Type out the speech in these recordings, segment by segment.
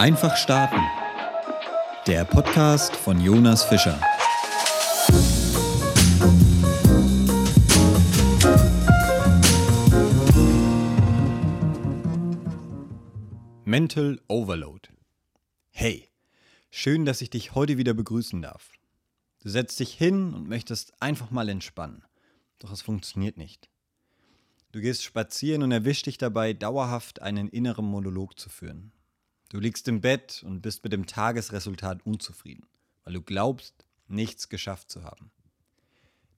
Einfach starten. Der Podcast von Jonas Fischer. Mental Overload. Hey, schön, dass ich dich heute wieder begrüßen darf. Du setzt dich hin und möchtest einfach mal entspannen. Doch es funktioniert nicht. Du gehst spazieren und erwischst dich dabei, dauerhaft einen inneren Monolog zu führen. Du liegst im Bett und bist mit dem Tagesresultat unzufrieden, weil du glaubst, nichts geschafft zu haben.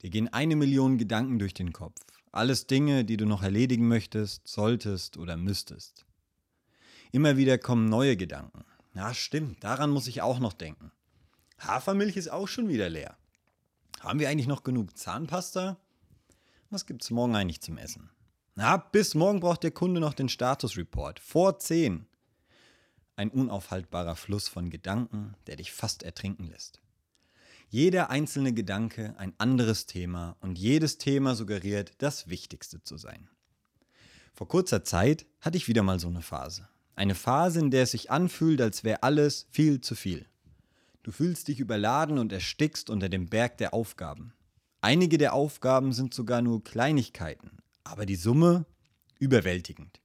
Dir gehen eine Million Gedanken durch den Kopf. Alles Dinge, die du noch erledigen möchtest, solltest oder müsstest. Immer wieder kommen neue Gedanken. Ja, stimmt, daran muss ich auch noch denken. Hafermilch ist auch schon wieder leer. Haben wir eigentlich noch genug Zahnpasta? Was gibt's morgen eigentlich zum Essen? Na, bis morgen braucht der Kunde noch den Statusreport. Vor 10. Ein unaufhaltbarer Fluss von Gedanken, der dich fast ertrinken lässt. Jeder einzelne Gedanke ein anderes Thema und jedes Thema suggeriert, das Wichtigste zu sein. Vor kurzer Zeit hatte ich wieder mal so eine Phase. Eine Phase, in der es sich anfühlt, als wäre alles viel zu viel. Du fühlst dich überladen und erstickst unter dem Berg der Aufgaben. Einige der Aufgaben sind sogar nur Kleinigkeiten, aber die Summe überwältigend.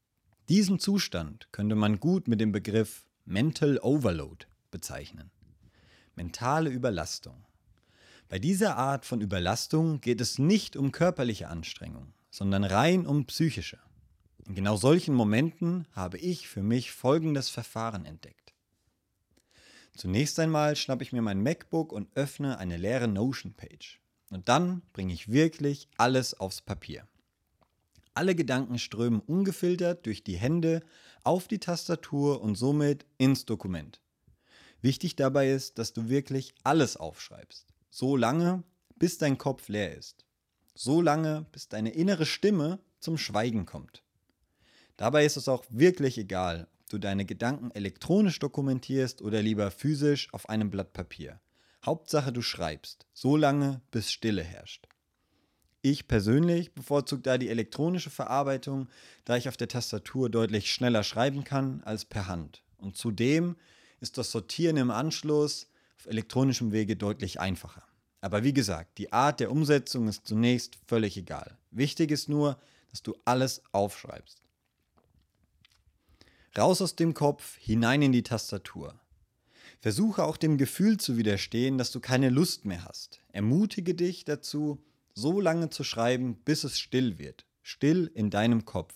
Diesen Zustand könnte man gut mit dem Begriff Mental Overload bezeichnen. Mentale Überlastung. Bei dieser Art von Überlastung geht es nicht um körperliche Anstrengung, sondern rein um psychische. In genau solchen Momenten habe ich für mich folgendes Verfahren entdeckt. Zunächst einmal schnappe ich mir mein MacBook und öffne eine leere Notion-Page. Und dann bringe ich wirklich alles aufs Papier. Alle Gedanken strömen ungefiltert durch die Hände auf die Tastatur und somit ins Dokument. Wichtig dabei ist, dass du wirklich alles aufschreibst. So lange, bis dein Kopf leer ist. So lange, bis deine innere Stimme zum Schweigen kommt. Dabei ist es auch wirklich egal, ob du deine Gedanken elektronisch dokumentierst oder lieber physisch auf einem Blatt Papier. Hauptsache du schreibst, so lange, bis Stille herrscht. Ich persönlich bevorzuge da die elektronische Verarbeitung, da ich auf der Tastatur deutlich schneller schreiben kann als per Hand. Und zudem ist das Sortieren im Anschluss auf elektronischem Wege deutlich einfacher. Aber wie gesagt, die Art der Umsetzung ist zunächst völlig egal. Wichtig ist nur, dass du alles aufschreibst. Raus aus dem Kopf, hinein in die Tastatur. Versuche auch dem Gefühl zu widerstehen, dass du keine Lust mehr hast. Ermutige dich dazu, so lange zu schreiben, bis es still wird. Still in deinem Kopf.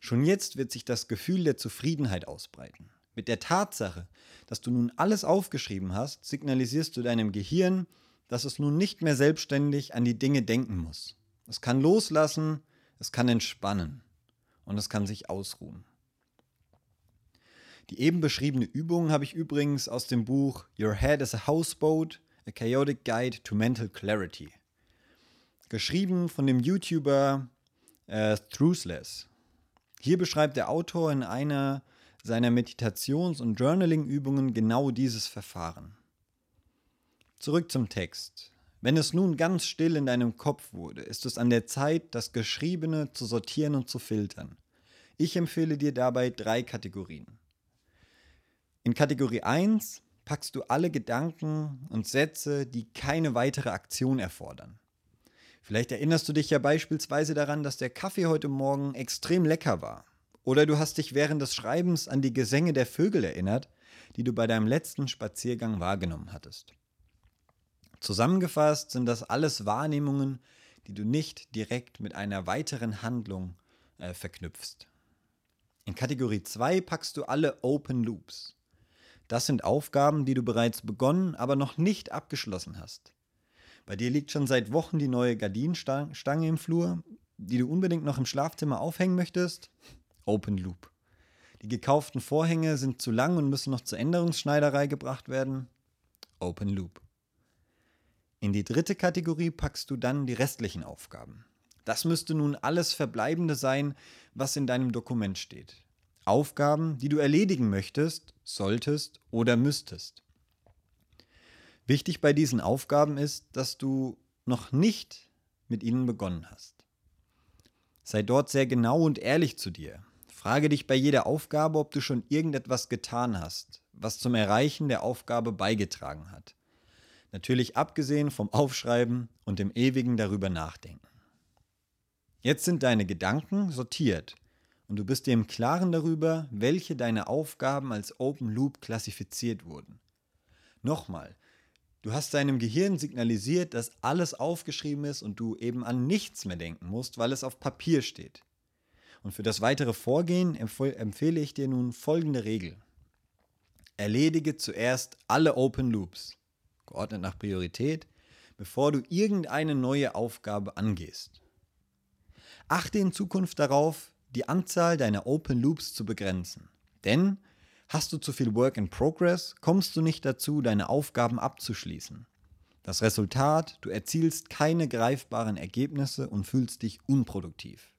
Schon jetzt wird sich das Gefühl der Zufriedenheit ausbreiten. Mit der Tatsache, dass du nun alles aufgeschrieben hast, signalisierst du deinem Gehirn, dass es nun nicht mehr selbstständig an die Dinge denken muss. Es kann loslassen, es kann entspannen und es kann sich ausruhen. Die eben beschriebene Übung habe ich übrigens aus dem Buch Your Head is a Houseboat, A Chaotic Guide to Mental Clarity. Geschrieben von dem YouTuber äh, Truthless. Hier beschreibt der Autor in einer seiner Meditations- und Journaling-Übungen genau dieses Verfahren. Zurück zum Text. Wenn es nun ganz still in deinem Kopf wurde, ist es an der Zeit, das Geschriebene zu sortieren und zu filtern. Ich empfehle dir dabei drei Kategorien. In Kategorie 1 packst du alle Gedanken und Sätze, die keine weitere Aktion erfordern. Vielleicht erinnerst du dich ja beispielsweise daran, dass der Kaffee heute Morgen extrem lecker war. Oder du hast dich während des Schreibens an die Gesänge der Vögel erinnert, die du bei deinem letzten Spaziergang wahrgenommen hattest. Zusammengefasst sind das alles Wahrnehmungen, die du nicht direkt mit einer weiteren Handlung äh, verknüpfst. In Kategorie 2 packst du alle Open Loops. Das sind Aufgaben, die du bereits begonnen, aber noch nicht abgeschlossen hast. Bei dir liegt schon seit Wochen die neue Gardinenstange im Flur, die du unbedingt noch im Schlafzimmer aufhängen möchtest. Open Loop. Die gekauften Vorhänge sind zu lang und müssen noch zur Änderungsschneiderei gebracht werden. Open Loop. In die dritte Kategorie packst du dann die restlichen Aufgaben. Das müsste nun alles Verbleibende sein, was in deinem Dokument steht. Aufgaben, die du erledigen möchtest, solltest oder müsstest. Wichtig bei diesen Aufgaben ist, dass du noch nicht mit ihnen begonnen hast. Sei dort sehr genau und ehrlich zu dir. Frage dich bei jeder Aufgabe, ob du schon irgendetwas getan hast, was zum Erreichen der Aufgabe beigetragen hat. Natürlich abgesehen vom Aufschreiben und dem ewigen darüber nachdenken. Jetzt sind deine Gedanken sortiert und du bist dir im Klaren darüber, welche deine Aufgaben als Open Loop klassifiziert wurden. Nochmal, du hast deinem Gehirn signalisiert, dass alles aufgeschrieben ist und du eben an nichts mehr denken musst, weil es auf Papier steht. Und für das weitere Vorgehen empfehle ich dir nun folgende Regel. Erledige zuerst alle Open Loops, geordnet nach Priorität, bevor du irgendeine neue Aufgabe angehst. Achte in Zukunft darauf, die Anzahl deiner Open Loops zu begrenzen. Denn hast du zu viel Work in Progress, kommst du nicht dazu, deine Aufgaben abzuschließen. Das Resultat, du erzielst keine greifbaren Ergebnisse und fühlst dich unproduktiv.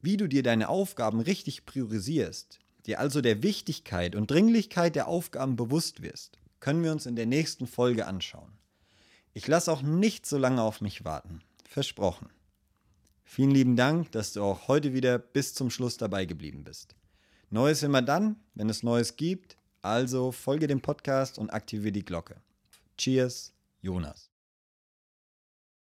Wie du dir deine Aufgaben richtig priorisierst, dir also der Wichtigkeit und Dringlichkeit der Aufgaben bewusst wirst, können wir uns in der nächsten Folge anschauen. Ich lasse auch nicht so lange auf mich warten. Versprochen. Vielen lieben Dank, dass du auch heute wieder bis zum Schluss dabei geblieben bist. Neues immer dann, wenn es Neues gibt. Also folge dem Podcast und aktiviere die Glocke. Cheers, Jonas.